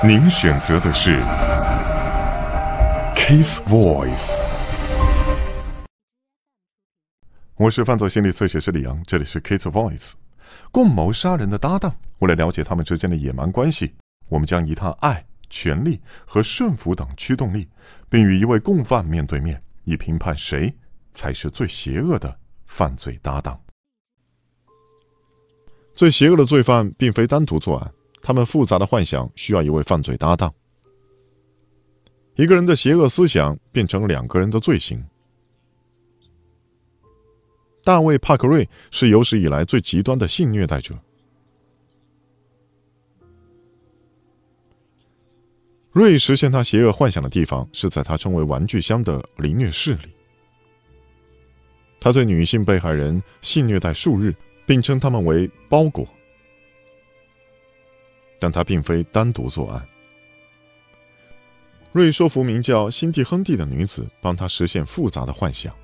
您选择的是 Kiss Voice。我是犯罪心理测写师李阳，这里是 Kiss Voice。共谋杀人的搭档，为了了解他们之间的野蛮关系，我们将一探爱、权力和顺服等驱动力，并与一位共犯面对面，以评判谁才是最邪恶的犯罪搭档。最邪恶的罪犯并非单独作案。他们复杂的幻想需要一位犯罪搭档。一个人的邪恶思想变成两个人的罪行。大卫·帕克瑞是有史以来最极端的性虐待者。瑞实现他邪恶幻想的地方是在他称为“玩具箱”的凌虐室里。他对女性被害人性虐待数日，并称他们为“包裹”。但他并非单独作案。瑞说服名叫辛蒂·亨蒂的女子帮他实现复杂的幻想。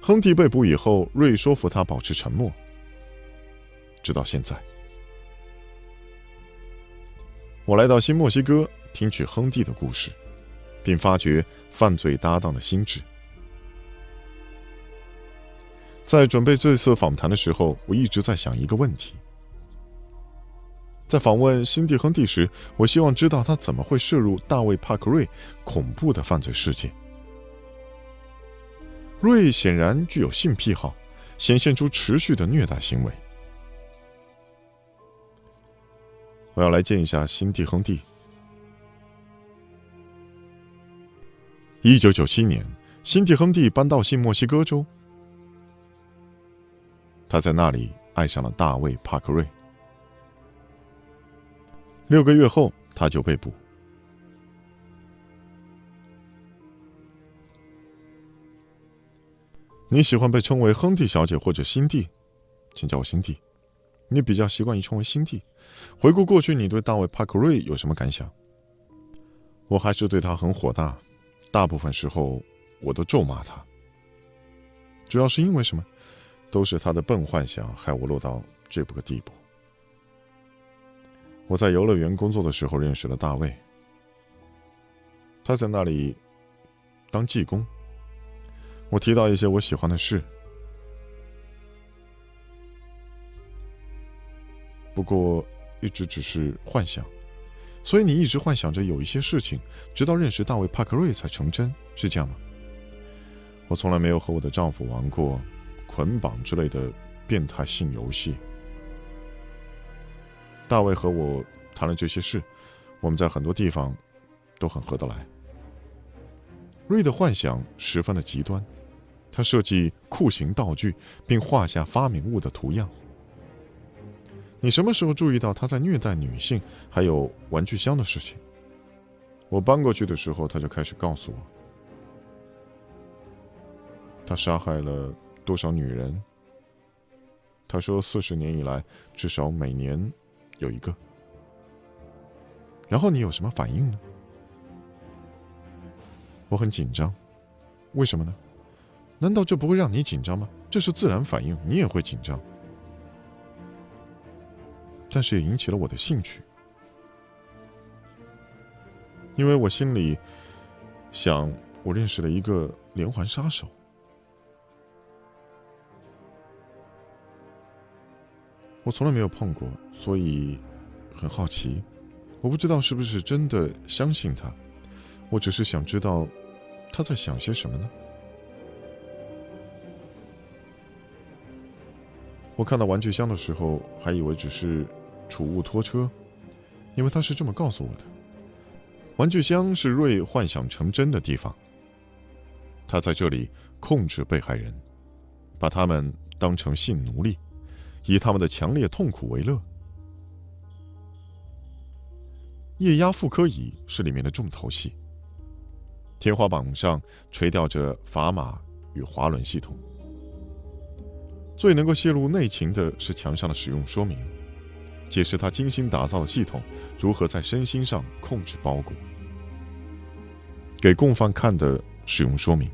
亨蒂被捕以后，瑞说服他保持沉默，直到现在。我来到新墨西哥，听取亨蒂的故事，并发掘犯罪搭档的心智。在准备这次访谈的时候，我一直在想一个问题。在访问辛蒂·亨蒂时，我希望知道他怎么会涉入大卫·帕克瑞恐怖的犯罪事件。瑞显然具有性癖好，显现出持续的虐待行为。我要来见一下辛蒂·亨蒂。一九九七年，辛蒂·亨蒂搬到新墨西哥州。他在那里爱上了大卫·帕克瑞。六个月后，他就被捕。你喜欢被称为亨蒂小姐或者辛蒂，请叫我辛蒂。你比较习惯于称为辛蒂。回顾过去，你对大卫·帕克瑞有什么感想？我还是对他很火大，大部分时候我都咒骂他。主要是因为什么？都是他的笨幻想害我落到这步个地步。我在游乐园工作的时候认识了大卫，他在那里当技工。我提到一些我喜欢的事，不过一直只是幻想。所以你一直幻想着有一些事情，直到认识大卫·帕克瑞才成真，是这样吗？我从来没有和我的丈夫玩过。捆绑之类的变态性游戏。大卫和我谈了这些事，我们在很多地方都很合得来。瑞的幻想十分的极端，他设计酷刑道具，并画下发明物的图样。你什么时候注意到他在虐待女性，还有玩具箱的事情？我搬过去的时候，他就开始告诉我，他杀害了。多少女人？他说，四十年以来，至少每年有一个。然后你有什么反应呢？我很紧张，为什么呢？难道这不会让你紧张吗？这是自然反应，你也会紧张。但是也引起了我的兴趣，因为我心里想，我认识了一个连环杀手。我从来没有碰过，所以很好奇。我不知道是不是真的相信他，我只是想知道他在想些什么呢？我看到玩具箱的时候，还以为只是储物拖车，因为他是这么告诉我的。玩具箱是瑞幻想成真的地方，他在这里控制被害人，把他们当成性奴隶。以他们的强烈痛苦为乐。液压妇科椅是里面的重头戏。天花板上垂吊着砝码与滑轮系统。最能够泄露内情的是墙上的使用说明，解释他精心打造的系统如何在身心上控制包裹。给共犯看的使用说明。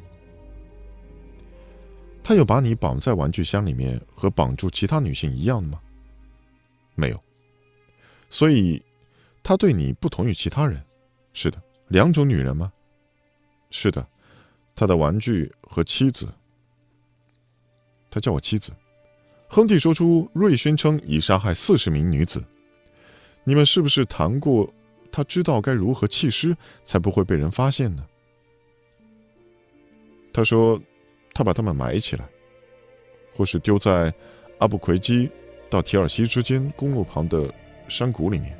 他有把你绑在玩具箱里面和绑住其他女性一样吗？没有。所以，他对你不同于其他人。是的，两种女人吗？是的，他的玩具和妻子。他叫我妻子。亨利说出，瑞宣称已杀害四十名女子。你们是不是谈过，他知道该如何弃尸才不会被人发现呢？他说，他把他们埋起来，或是丢在阿布奎基到提尔西之间公路旁的山谷里面。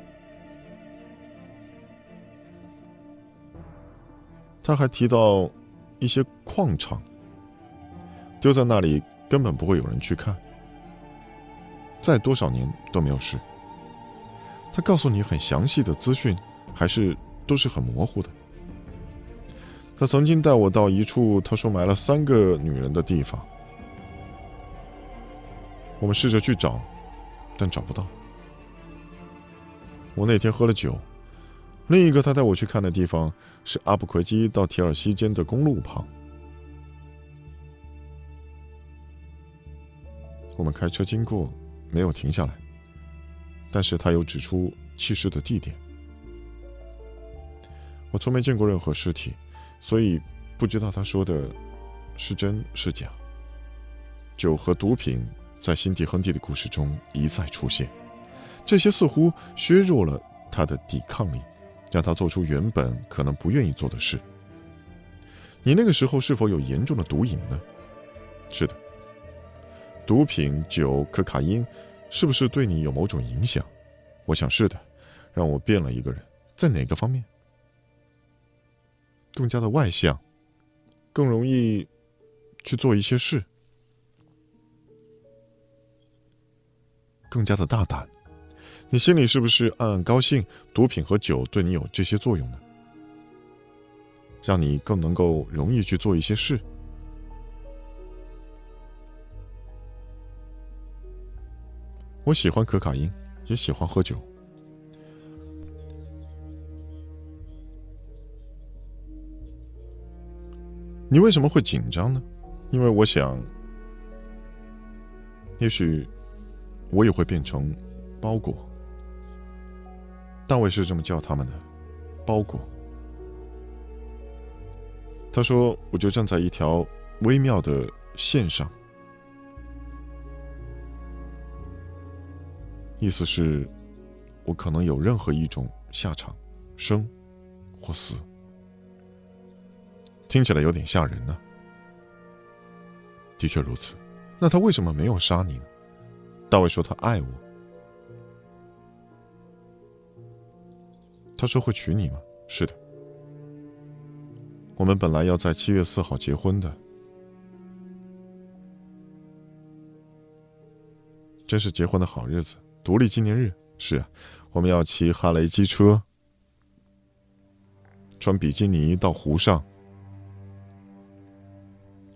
他还提到一些矿场，丢在那里根本不会有人去看，再多少年都没有事。他告诉你很详细的资讯，还是都是很模糊的。他曾经带我到一处他说埋了三个女人的地方，我们试着去找，但找不到。我那天喝了酒，另一个他带我去看的地方是阿布奎基到提尔西间的公路旁。我们开车经过，没有停下来。但是他又指出弃尸的地点。我从没见过任何尸体，所以不知道他说的是真是假。酒和毒品在辛迪·亨蒂的故事中一再出现，这些似乎削弱了他的抵抗力，让他做出原本可能不愿意做的事。你那个时候是否有严重的毒瘾呢？是的，毒品、酒、可卡因。是不是对你有某种影响？我想是的，让我变了一个人，在哪个方面？更加的外向，更容易去做一些事，更加的大胆。你心里是不是暗暗高兴？毒品和酒对你有这些作用呢？让你更能够容易去做一些事。我喜欢可卡因，也喜欢喝酒。你为什么会紧张呢？因为我想，也许我也会变成包裹。大卫是这么叫他们的，包裹。他说：“我就站在一条微妙的线上。”意思是，我可能有任何一种下场，生或死。听起来有点吓人呢。的确如此。那他为什么没有杀你呢？大卫说他爱我。他说会娶你吗？是的。我们本来要在七月四号结婚的。真是结婚的好日子。独立纪念日是啊，我们要骑哈雷机车，穿比基尼到湖上。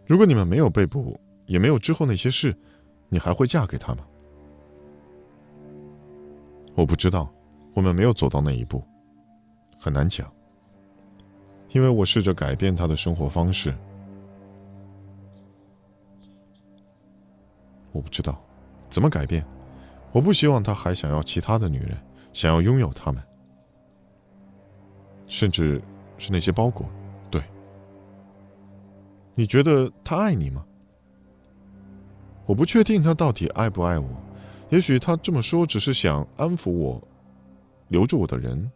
如果你们没有被捕，也没有之后那些事，你还会嫁给他吗？我不知道，我们没有走到那一步，很难讲。因为我试着改变他的生活方式，我不知道怎么改变。我不希望他还想要其他的女人，想要拥有他们，甚至是那些包裹。你觉得他爱你吗？我不确定他到底爱不爱我。也许他这么说只是想安抚我，留住我的人。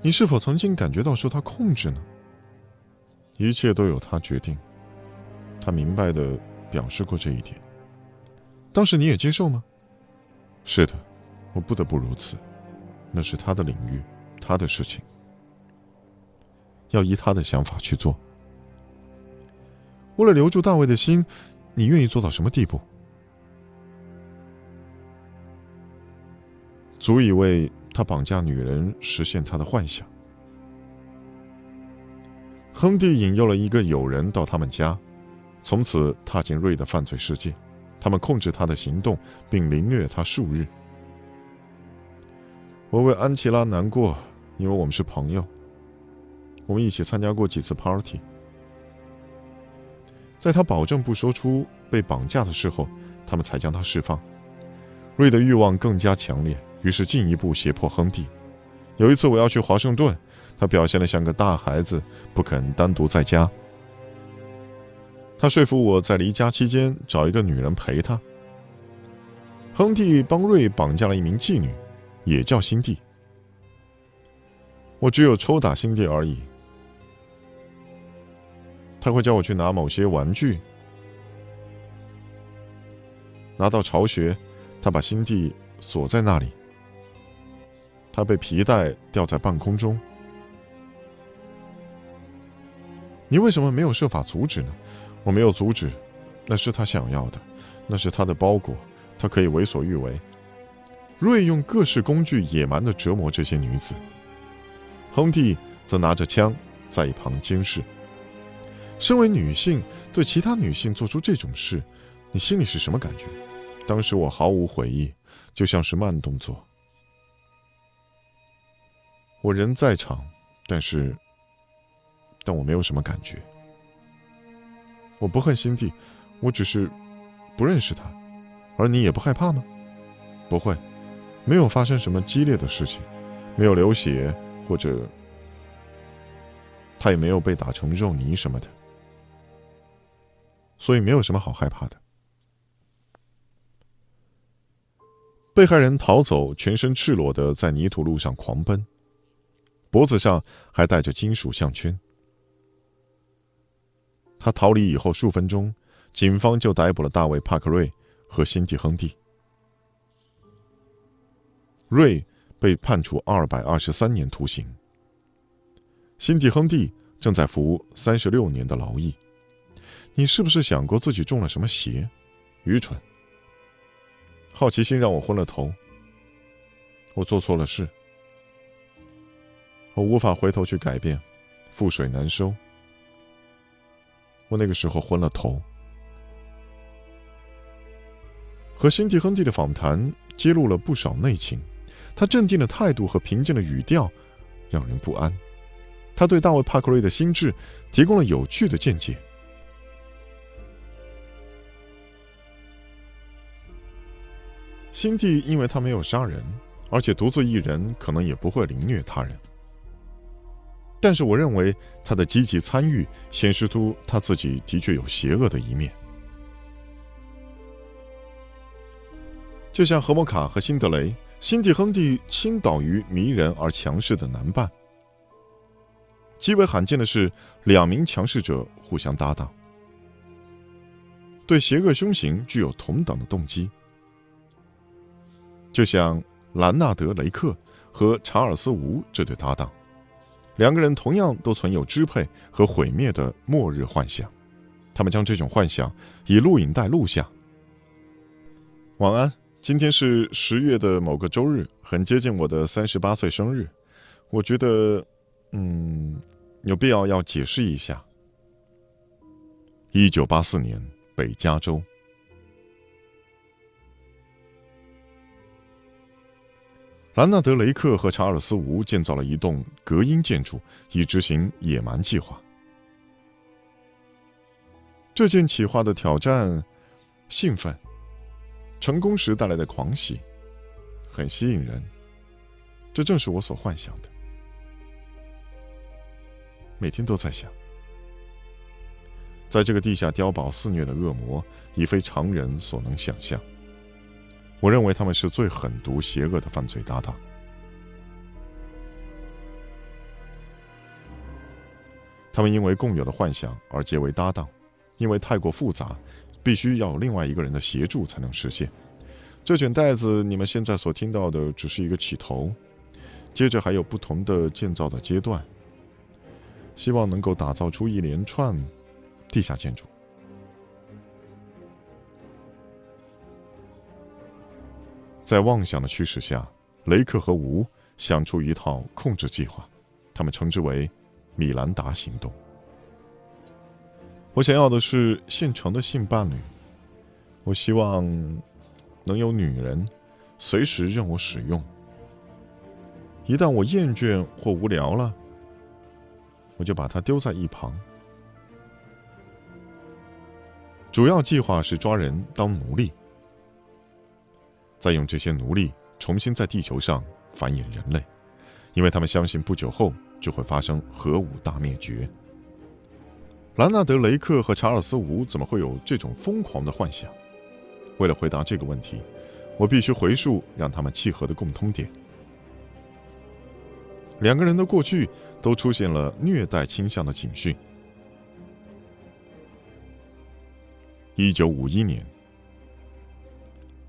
你是否曾经感觉到受他控制呢？一切都由他决定。他明白的表示过这一点。当时你也接受吗？是的，我不得不如此。那是他的领域，他的事情，要依他的想法去做。为了留住大卫的心，你愿意做到什么地步？足以为他绑架女人，实现他的幻想。亨蒂引诱了一个友人到他们家，从此踏进瑞的犯罪世界。他们控制他的行动，并凌虐他数日。我为安琪拉难过，因为我们是朋友，我们一起参加过几次 party。在他保证不说出被绑架的时候，他们才将他释放。瑞的欲望更加强烈，于是进一步胁迫亨蒂。有一次我要去华盛顿，他表现得像个大孩子，不肯单独在家。他说服我在离家期间找一个女人陪他。亨蒂帮瑞绑架了一名妓女，也叫辛蒂。我只有抽打辛蒂而已。他会叫我去拿某些玩具。拿到巢穴，他把辛蒂锁在那里。他被皮带吊在半空中。你为什么没有设法阻止呢？我没有阻止，那是他想要的，那是他的包裹，他可以为所欲为。瑞用各式工具野蛮的折磨这些女子，亨蒂则拿着枪在一旁监视。身为女性，对其他女性做出这种事，你心里是什么感觉？当时我毫无悔意，就像是慢动作。我人在场，但是，但我没有什么感觉。我不恨辛蒂，我只是不认识他。而你也不害怕吗？不会，没有发生什么激烈的事情，没有流血，或者他也没有被打成肉泥什么的，所以没有什么好害怕的。被害人逃走，全身赤裸的在泥土路上狂奔，脖子上还戴着金属项圈。他逃离以后数分钟，警方就逮捕了大卫·帕克瑞和辛蒂·亨蒂。瑞被判处二百二十三年徒刑，辛蒂·亨蒂正在服三十六年的劳役。你是不是想过自己中了什么邪？愚蠢！好奇心让我昏了头。我做错了事，我无法回头去改变，覆水难收。我那个时候昏了头。和辛蒂·亨蒂的访谈揭露了不少内情，他镇定的态度和平静的语调让人不安。他对大卫·帕克瑞的心智提供了有趣的见解。辛蒂因为他没有杀人，而且独自一人，可能也不会凌虐他人。但是我认为他的积极参与显示出他自己的确有邪恶的一面，就像何摩卡和辛德雷，辛蒂·亨蒂倾倒于迷人而强势的男伴。极为罕见的是，两名强势者互相搭档，对邪恶凶行具有同等的动机。就像兰纳德·雷克和查尔斯·吴这对搭档，两个人同样都存有支配和毁灭的末日幻想，他们将这种幻想以录影带录下。晚安，今天是十月的某个周日，很接近我的三十八岁生日，我觉得，嗯，有必要要解释一下。一九八四年，北加州。兰纳德·雷克和查尔斯·吴建造了一栋隔音建筑，以执行野蛮计划。这件企划的挑战、兴奋、成功时带来的狂喜，很吸引人。这正是我所幻想的。每天都在想，在这个地下碉堡肆虐的恶魔，已非常人所能想象。我认为他们是最狠毒、邪恶的犯罪搭档。他们因为共有的幻想而结为搭档，因为太过复杂，必须要另外一个人的协助才能实现。这卷带子，你们现在所听到的只是一个起头，接着还有不同的建造的阶段，希望能够打造出一连串地下建筑。在妄想的驱使下，雷克和吴想出一套控制计划，他们称之为“米兰达行动”。我想要的是现成的性伴侣，我希望能有女人随时任我使用。一旦我厌倦或无聊了，我就把它丢在一旁。主要计划是抓人当奴隶。再用这些奴隶重新在地球上繁衍人类，因为他们相信不久后就会发生核武大灭绝。兰纳德·雷克和查尔斯·吴怎么会有这种疯狂的幻想？为了回答这个问题，我必须回溯让他们契合的共通点。两个人的过去都出现了虐待倾向的警讯。一九五一年，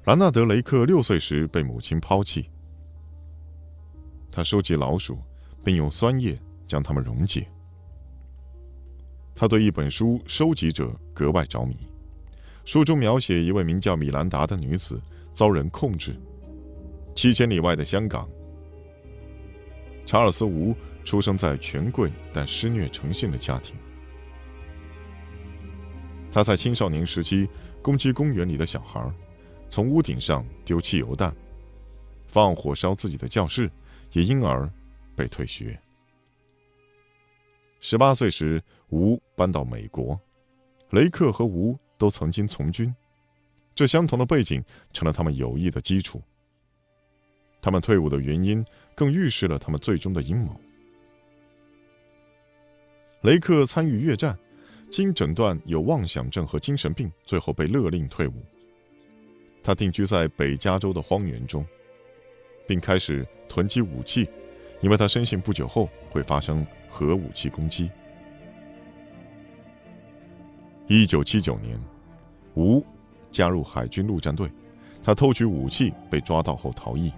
兰纳德·雷克六岁时被母亲抛弃。他收集老鼠，并用酸液将它们溶解。他对一本书《收集者》格外着迷，书中描写一位名叫米兰达的女子遭人控制。七千里外的香港，查尔斯·吴出生在权贵但施虐成性的家庭。他在青少年时期攻击公园里的小孩，从屋顶上丢汽油弹，放火烧自己的教室，也因而被退学。十八岁时，吴搬到美国，雷克和吴都曾经从军，这相同的背景成了他们友谊的基础。他们退伍的原因更预示了他们最终的阴谋。雷克参与越战，经诊断有妄想症和精神病，最后被勒令退伍。他定居在北加州的荒原中，并开始囤积武器。因为他深信不久后会发生核武器攻击。一九七九年，吴加入海军陆战队，他偷取武器被抓到后逃逸。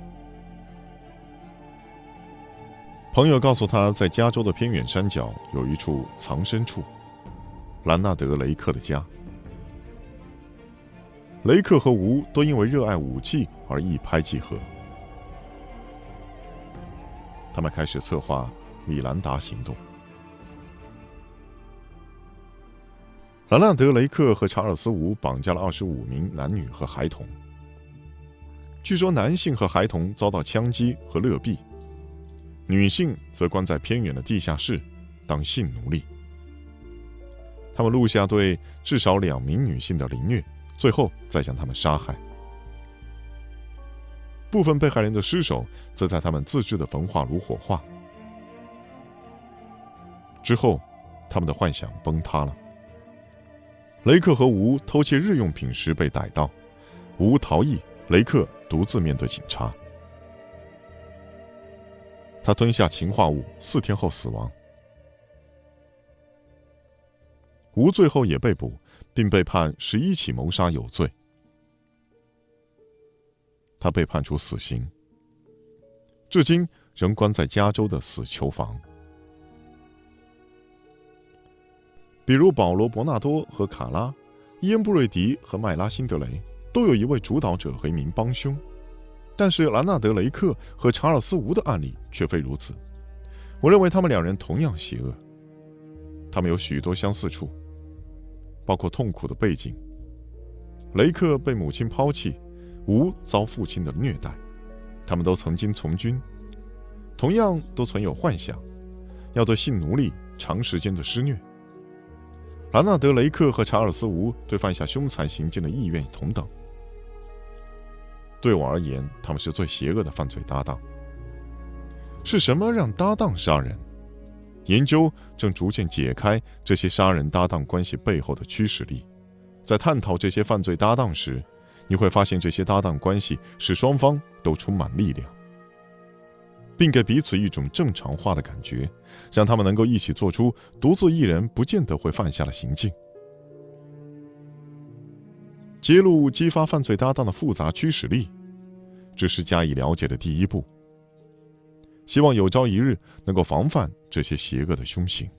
朋友告诉他在加州的偏远山脚有一处藏身处——兰纳德·雷克的家。雷克和吴都因为热爱武器而一拍即合。他们开始策划米兰达行动。兰纳德·雷克和查尔斯·吴绑架了二十五名男女和孩童。据说男性和孩童遭到枪击和勒毙，女性则关在偏远的地下室当性奴隶。他们录下对至少两名女性的凌虐，最后再将他们杀害。部分被害人的尸首则在他们自制的焚化炉火化。之后，他们的幻想崩塌了。雷克和吴偷窃日用品时被逮到，吴逃逸，雷克独自面对警察。他吞下氰化物，四天后死亡。吴最后也被捕，并被判十一起谋杀有罪。他被判处死刑，至今仍关在加州的死囚房。比如保罗·伯纳多和卡拉、伊恩·布瑞迪和麦拉辛德雷，都有一位主导者和一名帮凶。但是兰纳德·雷克和查尔斯·吴的案例却非如此。我认为他们两人同样邪恶。他们有许多相似处，包括痛苦的背景。雷克被母亲抛弃。吴遭父亲的虐待，他们都曾经从军，同样都存有幻想，要对性奴隶长时间的施虐。兰纳德·雷克和查尔斯·吴对犯下凶残行径的意愿同等。对我而言，他们是最邪恶的犯罪搭档。是什么让搭档杀人？研究正逐渐解开这些杀人搭档关系背后的驱使力。在探讨这些犯罪搭档时。你会发现，这些搭档关系使双方都充满力量，并给彼此一种正常化的感觉，让他们能够一起做出独自一人不见得会犯下的行径。揭露激发犯罪搭档的复杂驱使力，只是加以了解的第一步。希望有朝一日能够防范这些邪恶的凶行。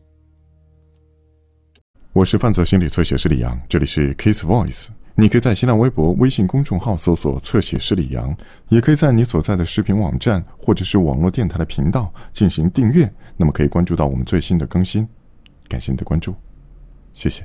我是犯罪心理测写师李阳，这里是 Case Voice。你可以在新浪微博、微信公众号搜索“侧写师李阳”，也可以在你所在的视频网站或者是网络电台的频道进行订阅，那么可以关注到我们最新的更新。感谢你的关注，谢谢。